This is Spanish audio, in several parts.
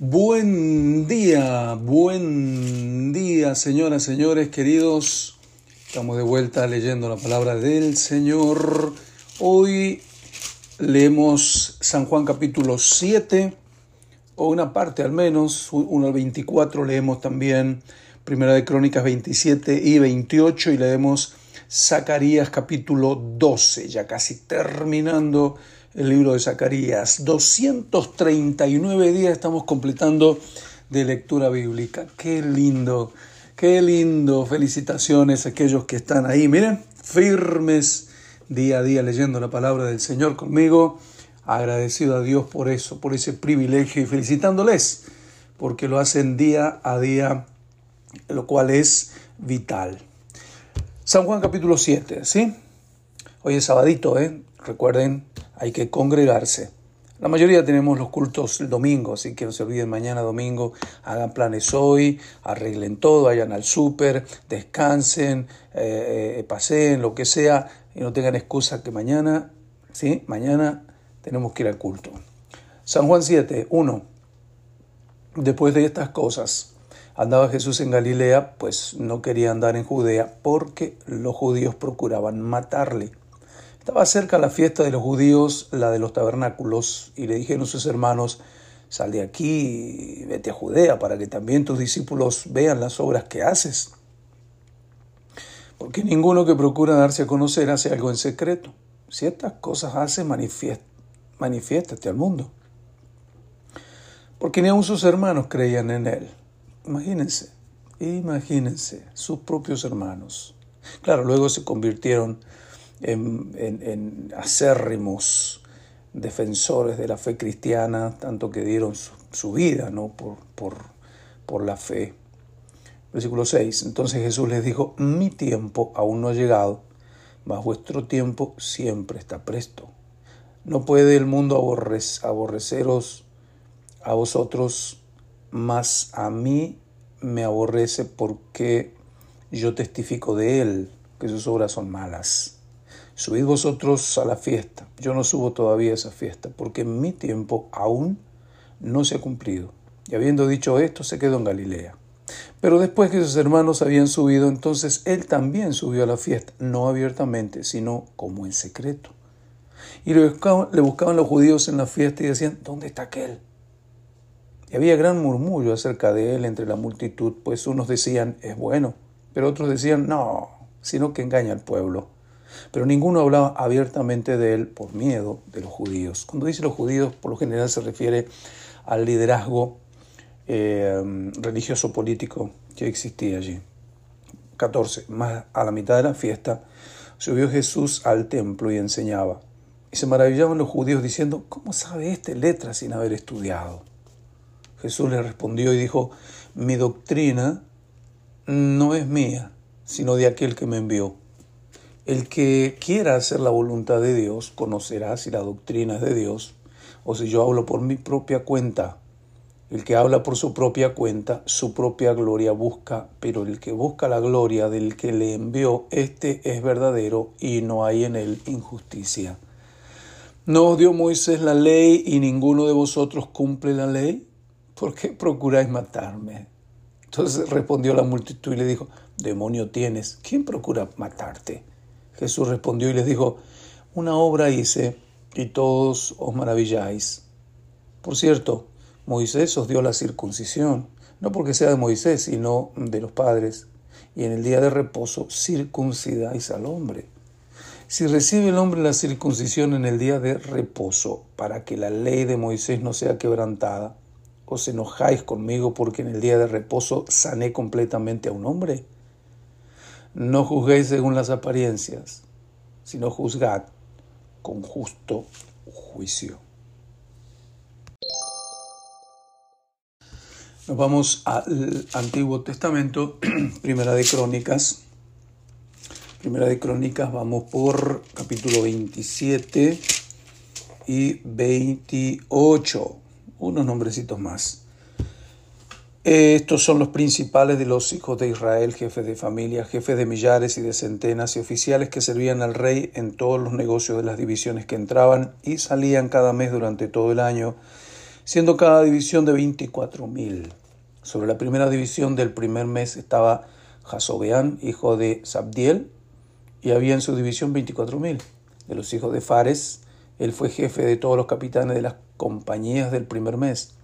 Buen día, buen día, señoras, señores, queridos. Estamos de vuelta leyendo la palabra del Señor. Hoy leemos San Juan capítulo 7, o una parte al menos, 1 al 24, leemos también Primera de Crónicas 27 y 28 y leemos Zacarías capítulo 12, ya casi terminando el libro de Zacarías. 239 días estamos completando de lectura bíblica. Qué lindo, qué lindo. Felicitaciones a aquellos que están ahí. Miren, firmes día a día leyendo la palabra del Señor conmigo. Agradecido a Dios por eso, por ese privilegio y felicitándoles porque lo hacen día a día, lo cual es vital. San Juan capítulo 7, ¿sí? Hoy es sabadito, ¿eh? Recuerden, hay que congregarse. La mayoría tenemos los cultos el domingo, así que no se olviden mañana domingo, hagan planes hoy, arreglen todo, vayan al súper, descansen, eh, eh, paseen, lo que sea, y no tengan excusa que mañana, ¿sí? Mañana tenemos que ir al culto. San Juan 7, 1. Después de estas cosas, andaba Jesús en Galilea, pues no quería andar en Judea porque los judíos procuraban matarle. Estaba cerca la fiesta de los judíos, la de los tabernáculos, y le dijeron sus hermanos, sal de aquí y vete a Judea para que también tus discípulos vean las obras que haces. Porque ninguno que procura darse a conocer hace algo en secreto. Si estas cosas hace, manifiéstate al mundo. Porque ni aun sus hermanos creían en él. Imagínense, imagínense, sus propios hermanos. Claro, luego se convirtieron en, acérrimos defensores de la fe cristiana, tanto que dieron su, vida ¿no? por, por, por la fe. Versículo 6. Entonces Jesús les dijo, mi tiempo aún no ha llegado, mas vuestro tiempo siempre está presto. No puede el mundo aborreceros a vosotros, mas a mí me aborrece porque yo testifico de él, que sus obras son malas. Subid vosotros a la fiesta. Yo no subo todavía a esa fiesta, porque mi tiempo aún no se ha cumplido. Y habiendo dicho esto, se quedó en Galilea. Pero después que sus hermanos habían subido, entonces él también subió a la fiesta, no abiertamente, sino como en secreto. Y le buscaban, le buscaban los judíos en la fiesta y decían, ¿dónde está aquel? Y había gran murmullo acerca de él entre la multitud, pues unos decían, es bueno, pero otros decían, no, sino que engaña al pueblo. Pero ninguno hablaba abiertamente de él por miedo de los judíos. Cuando dice los judíos, por lo general se refiere al liderazgo eh, religioso político que existía allí. 14. Más a la mitad de la fiesta subió Jesús al templo y enseñaba. Y se maravillaban los judíos diciendo, ¿cómo sabe este letra sin haber estudiado? Jesús le respondió y dijo, mi doctrina no es mía, sino de aquel que me envió. El que quiera hacer la voluntad de Dios conocerá si la doctrina es de Dios o si yo hablo por mi propia cuenta. El que habla por su propia cuenta, su propia gloria busca, pero el que busca la gloria del que le envió, este es verdadero y no hay en él injusticia. ¿No os dio Moisés la ley y ninguno de vosotros cumple la ley? ¿Por qué procuráis matarme? Entonces respondió la multitud y le dijo, demonio tienes, ¿quién procura matarte? Jesús respondió y les dijo, una obra hice y todos os maravilláis. Por cierto, Moisés os dio la circuncisión, no porque sea de Moisés, sino de los padres, y en el día de reposo circuncidáis al hombre. Si recibe el hombre la circuncisión en el día de reposo, para que la ley de Moisés no sea quebrantada, ¿os enojáis conmigo porque en el día de reposo sané completamente a un hombre? No juzguéis según las apariencias, sino juzgad con justo juicio. Nos vamos al Antiguo Testamento, Primera de Crónicas. Primera de Crónicas, vamos por capítulo 27 y 28, unos nombrecitos más. Estos son los principales de los hijos de Israel, jefes de familia, jefes de millares y de centenas y oficiales que servían al rey en todos los negocios de las divisiones que entraban y salían cada mes durante todo el año, siendo cada división de 24.000. Sobre la primera división del primer mes estaba Jasobeán, hijo de Sabdiel, y había en su división 24.000. De los hijos de Fares, él fue jefe de todos los capitanes de las compañías del primer mes.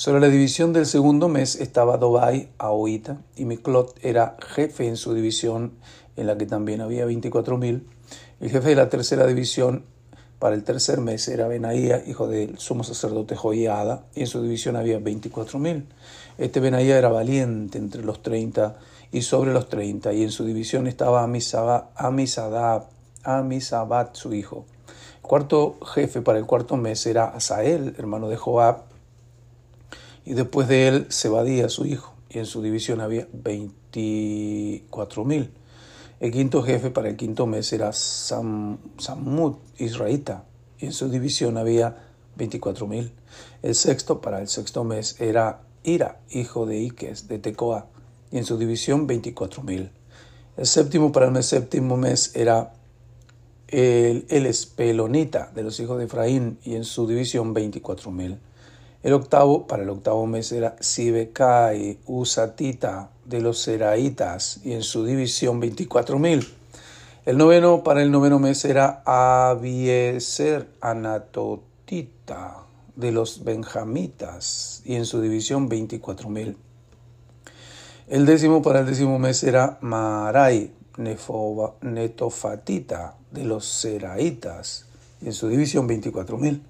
Sobre la división del segundo mes estaba Dobai, Aoita, y Miklot era jefe en su división, en la que también había 24.000. El jefe de la tercera división para el tercer mes era Benaía, hijo del sumo sacerdote Joiada, y en su división había 24.000. Este Benaía era valiente entre los 30 y sobre los 30, y en su división estaba Amisadab, Amisabat, su hijo. El cuarto jefe para el cuarto mes era Asael, hermano de Joab, y después de él Sebadía, su hijo, y en su división había 24.000. El quinto jefe para el quinto mes era Sam, Samud, israelita, y en su división había 24.000. El sexto para el sexto mes era Ira, hijo de Iques, de Tecoa, y en su división 24.000. El séptimo para el séptimo mes era el, el Espelonita, de los hijos de Efraín, y en su división 24.000. El octavo, para el octavo mes era Sibekai Usatita de los Seraitas y en su división 24.000. El noveno, para el noveno mes era Abieser Anatotita de los Benjamitas y en su división 24.000. El décimo para el décimo mes era Marai Netofatita de los Seraitas y en su división 24.000.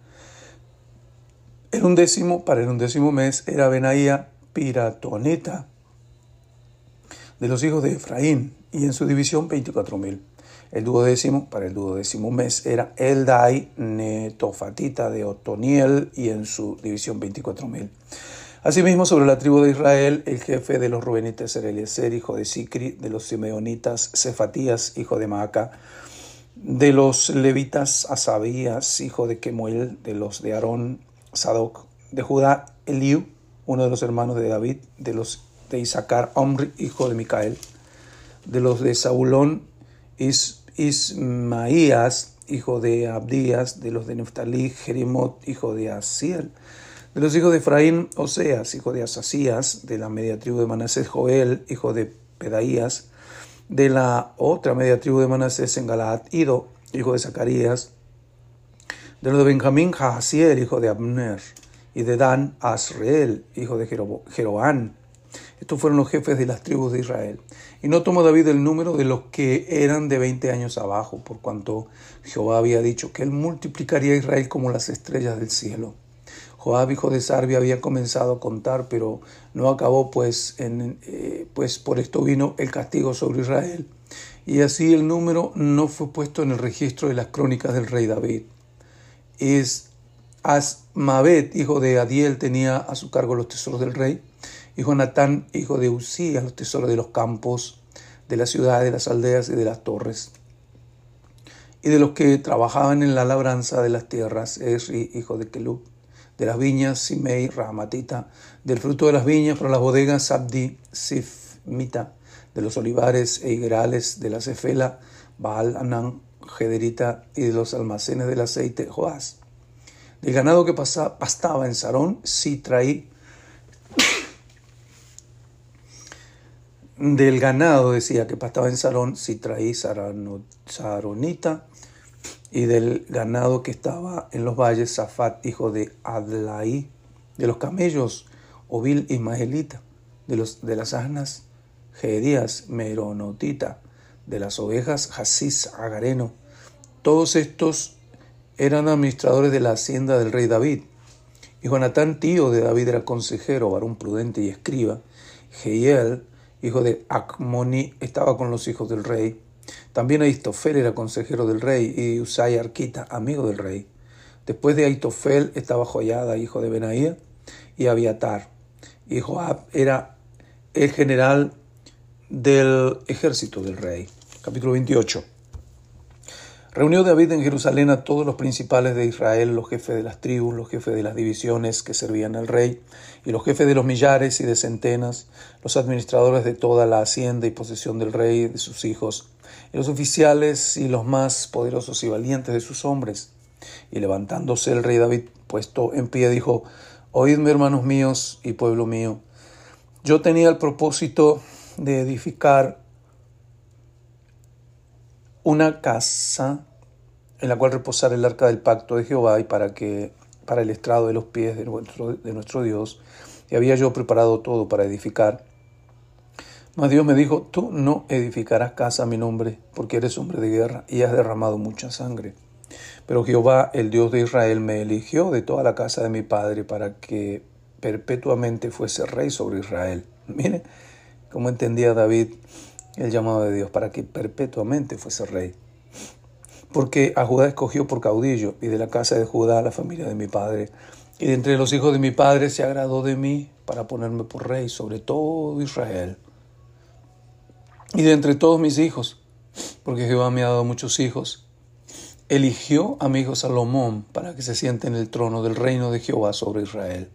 El undécimo, para el undécimo mes, era Benaía Piratoneta de los hijos de Efraín, y en su división 24.000. El duodécimo, para el duodécimo mes, era Eldai Netofatita de Otoniel, y en su división 24.000. Asimismo, sobre la tribu de Israel, el jefe de los Rubenitas era Eliezer, hijo de Sicri, de los Simeonitas, Cefatías, hijo de Maaca, de los levitas, Asabías, hijo de Kemuel, de los de Aarón, Sadoc, de Judá, Eliú, uno de los hermanos de David, de los de Isaacar, Omri, hijo de Micael, de los de Saulón, Is, Ismaías, hijo de Abdías, de los de Neftalí, Jerimot, hijo de Asiel, de los hijos de Efraín, Oseas, hijo de Asasías, de la media tribu de Manasés, Joel, hijo de Pedaías, de la otra media tribu de Manasés en Galaad, Ido, hijo de Zacarías, de los de Benjamín, Jahaziel, hijo de Abner, y de Dan, Asreel, hijo de Jeroán. Estos fueron los jefes de las tribus de Israel. Y no tomó David el número de los que eran de 20 años abajo, por cuanto Jehová había dicho que él multiplicaría a Israel como las estrellas del cielo. Joab, hijo de Sarbia, había comenzado a contar, pero no acabó, pues, en, eh, pues por esto vino el castigo sobre Israel. Y así el número no fue puesto en el registro de las crónicas del rey David es Asmavet, hijo de Adiel, tenía a su cargo los tesoros del rey, y Jonatán, hijo de Usías, los tesoros de los campos, de las ciudades, de las aldeas y de las torres. Y de los que trabajaban en la labranza de las tierras, Esri, hijo de Kelub, de las viñas, Simei, Rahamatita, del fruto de las viñas para las bodegas, Sabdi, Sifmita, de los olivares e higuerales, de la cefela, Baal, Anán, Gederita y de los almacenes del aceite Joás. Del ganado que pastaba en Sarón, Sitraí. Del ganado decía que pastaba en Sarón, Sitraí, Saronita. Y del ganado que estaba en los valles, Zafat, hijo de Adlaí. De los camellos, Ovil Ismaelita. De, los, de las asnas, Gedías, Meronotita de las ovejas Hasis Agareno. Todos estos eran administradores de la hacienda del rey David. Y Jonatán, tío de David, era consejero, varón prudente y escriba. Jehiel, hijo de Acmoni, estaba con los hijos del rey. También Aitofel era consejero del rey y Usai Arquita, amigo del rey. Después de Aitofel estaba Joyada, hijo de Benaía, y Abiatar. Y Joab era el general del ejército del rey capítulo 28. Reunió David en Jerusalén a todos los principales de Israel, los jefes de las tribus, los jefes de las divisiones que servían al rey, y los jefes de los millares y de centenas, los administradores de toda la hacienda y posesión del rey y de sus hijos, y los oficiales y los más poderosos y valientes de sus hombres. Y levantándose el rey David puesto en pie, dijo, Oídme, hermanos míos y pueblo mío. Yo tenía el propósito de edificar una casa en la cual reposar el arca del pacto de Jehová y para que para el estrado de los pies de nuestro, de nuestro Dios. Y había yo preparado todo para edificar. Mas Dios me dijo, tú no edificarás casa a mi nombre, porque eres hombre de guerra y has derramado mucha sangre. Pero Jehová, el Dios de Israel, me eligió de toda la casa de mi padre para que perpetuamente fuese rey sobre Israel. Mire cómo entendía David el llamado de Dios, para que perpetuamente fuese rey. Porque a Judá escogió por caudillo, y de la casa de Judá la familia de mi padre. Y de entre los hijos de mi padre se agradó de mí para ponerme por rey sobre todo Israel. Y de entre todos mis hijos, porque Jehová me ha dado muchos hijos, eligió a mi hijo Salomón para que se siente en el trono del reino de Jehová sobre Israel.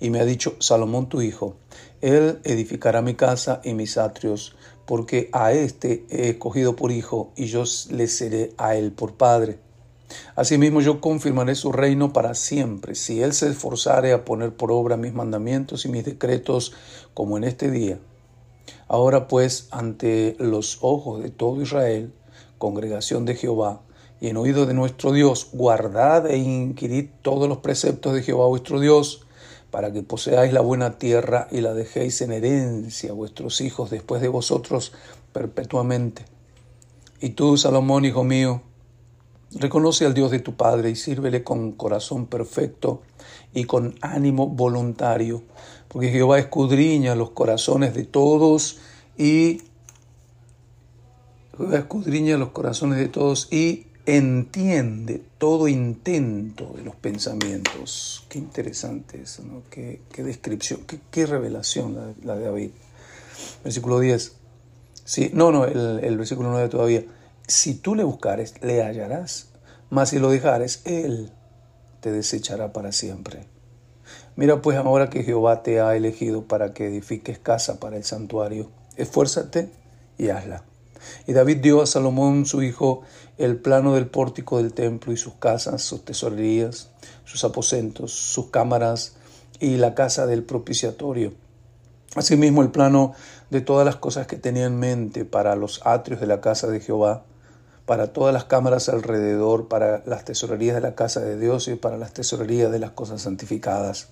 Y me ha dicho, Salomón tu hijo, él edificará mi casa y mis atrios, porque a éste he escogido por hijo, y yo le seré a él por padre. Asimismo yo confirmaré su reino para siempre, si él se esforzare a poner por obra mis mandamientos y mis decretos como en este día. Ahora pues, ante los ojos de todo Israel, congregación de Jehová, y en oído de nuestro Dios, guardad e inquirid todos los preceptos de Jehová vuestro Dios, para que poseáis la buena tierra y la dejéis en herencia a vuestros hijos después de vosotros perpetuamente. Y tú, Salomón, hijo mío, reconoce al Dios de tu Padre y sírvele con corazón perfecto y con ánimo voluntario, porque Jehová escudriña los corazones de todos y Jehová escudriña los corazones de todos y entiende todo intento de los pensamientos. Qué interesante eso, ¿no? Qué, descripción, qué, revelación la, de David. Versículo 10. Sí, no, no, el, el versículo 9 todavía. Si tú le buscares, le hallarás, mas si lo dejares, él te desechará para siempre. Mira pues ahora que Jehová te ha elegido para que edifiques casa para el santuario, esfuérzate y hazla y David dio a Salomón, su hijo, el plano del pórtico del templo y sus casas, sus tesorerías, sus aposentos, sus cámaras y la casa del propiciatorio. Asimismo, el plano de todas las cosas que tenía en mente para los atrios de la casa de Jehová, para todas las cámaras alrededor, para las tesorerías de la casa de Dios y para las tesorerías de las cosas santificadas.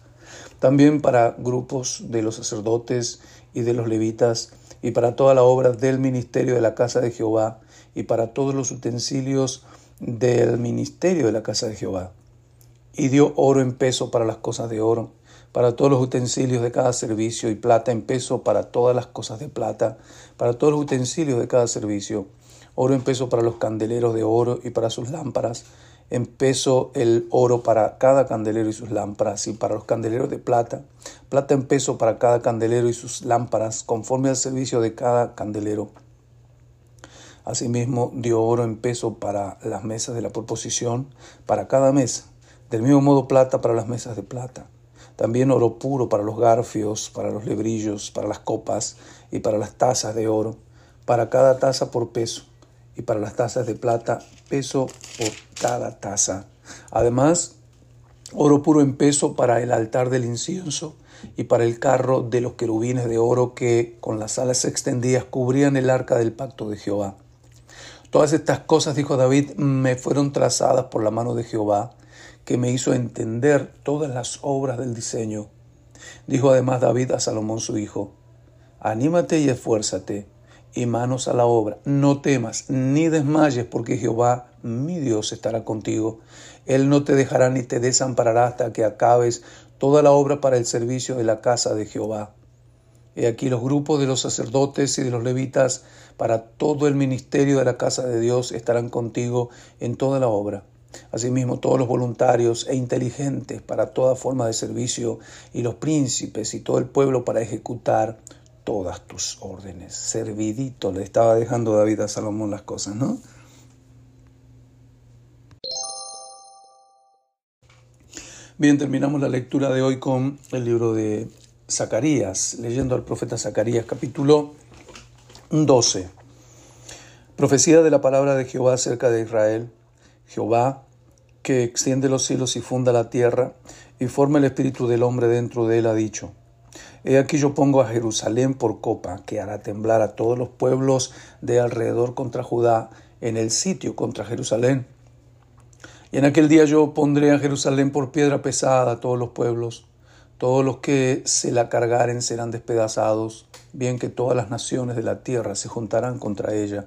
También para grupos de los sacerdotes y de los levitas, y para toda la obra del ministerio de la casa de Jehová y para todos los utensilios del ministerio de la casa de Jehová. Y dio oro en peso para las cosas de oro, para todos los utensilios de cada servicio, y plata en peso para todas las cosas de plata, para todos los utensilios de cada servicio, oro en peso para los candeleros de oro y para sus lámparas, en peso el oro para cada candelero y sus lámparas, y para los candeleros de plata, plata en peso para cada candelero y sus lámparas, conforme al servicio de cada candelero. Asimismo dio oro en peso para las mesas de la proposición, para cada mesa, del mismo modo plata para las mesas de plata. También oro puro para los garfios, para los lebrillos, para las copas y para las tazas de oro, para cada taza por peso y para las tazas de plata peso por cada taza. Además, oro puro en peso para el altar del incienso y para el carro de los querubines de oro que con las alas extendidas cubrían el arca del pacto de Jehová. Todas estas cosas, dijo David, me fueron trazadas por la mano de Jehová, que me hizo entender todas las obras del diseño. Dijo además David a Salomón su hijo, Anímate y esfuérzate y manos a la obra. No temas ni desmayes, porque Jehová, mi Dios, estará contigo. Él no te dejará ni te desamparará hasta que acabes toda la obra para el servicio de la casa de Jehová. He aquí los grupos de los sacerdotes y de los levitas para todo el ministerio de la casa de Dios estarán contigo en toda la obra. Asimismo, todos los voluntarios e inteligentes para toda forma de servicio y los príncipes y todo el pueblo para ejecutar todas tus órdenes. Servidito le estaba dejando David a Salomón las cosas, ¿no? Bien, terminamos la lectura de hoy con el libro de Zacarías, leyendo al profeta Zacarías, capítulo 12. Profecía de la palabra de Jehová acerca de Israel. Jehová, que extiende los cielos y funda la tierra, y forma el espíritu del hombre dentro de él, ha dicho, He aquí yo pongo a Jerusalén por copa, que hará temblar a todos los pueblos de alrededor contra Judá, en el sitio contra Jerusalén. Y en aquel día yo pondré a Jerusalén por piedra pesada a todos los pueblos. Todos los que se la cargaren serán despedazados, bien que todas las naciones de la tierra se juntarán contra ella.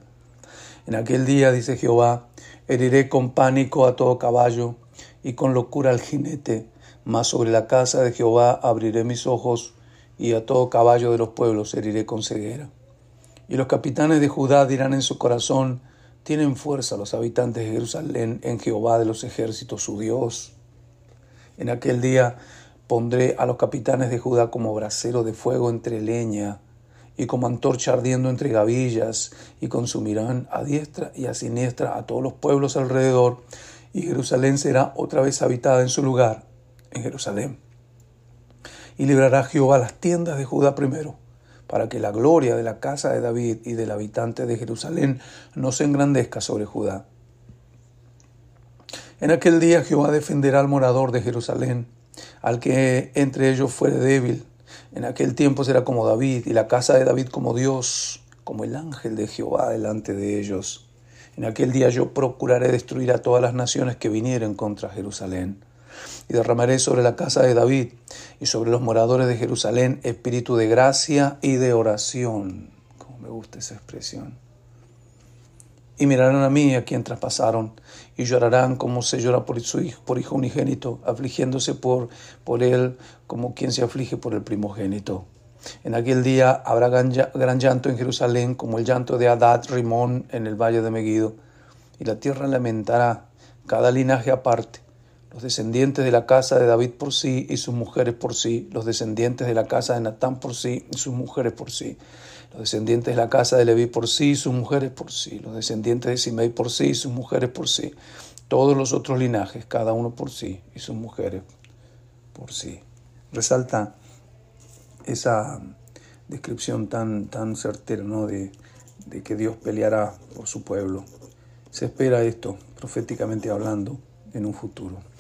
En aquel día, dice Jehová, heriré con pánico a todo caballo y con locura al jinete, mas sobre la casa de Jehová abriré mis ojos y a todo caballo de los pueblos heriré con ceguera. Y los capitanes de Judá dirán en su corazón, tienen fuerza los habitantes de Jerusalén en Jehová de los ejércitos, su Dios. En aquel día pondré a los capitanes de Judá como brasero de fuego entre leña y como antorcha ardiendo entre gavillas, y consumirán a diestra y a siniestra a todos los pueblos alrededor, y Jerusalén será otra vez habitada en su lugar, en Jerusalén y librará Jehová las tiendas de Judá primero, para que la gloria de la casa de David y del habitante de Jerusalén no se engrandezca sobre Judá. En aquel día Jehová defenderá al morador de Jerusalén, al que entre ellos fuere débil. En aquel tiempo será como David, y la casa de David como Dios, como el ángel de Jehová delante de ellos. En aquel día yo procuraré destruir a todas las naciones que vinieren contra Jerusalén y derramaré sobre la casa de David y sobre los moradores de Jerusalén espíritu de gracia y de oración. Como me gusta esa expresión. Y mirarán a mí a quien traspasaron, y llorarán como se llora por su hijo, por hijo unigénito, afligiéndose por, por él como quien se aflige por el primogénito. En aquel día habrá gran llanto en Jerusalén, como el llanto de Adad Rimón en el valle de Megido, y la tierra lamentará, cada linaje aparte los descendientes de la casa de David por sí y sus mujeres por sí, los descendientes de la casa de Natán por sí y sus mujeres por sí, los descendientes de la casa de Leví por sí y sus mujeres por sí, los descendientes de Simei por sí y sus mujeres por sí, todos los otros linajes, cada uno por sí y sus mujeres por sí. Resalta esa descripción tan, tan certera ¿no? de, de que Dios peleará por su pueblo. Se espera esto, proféticamente hablando, en un futuro.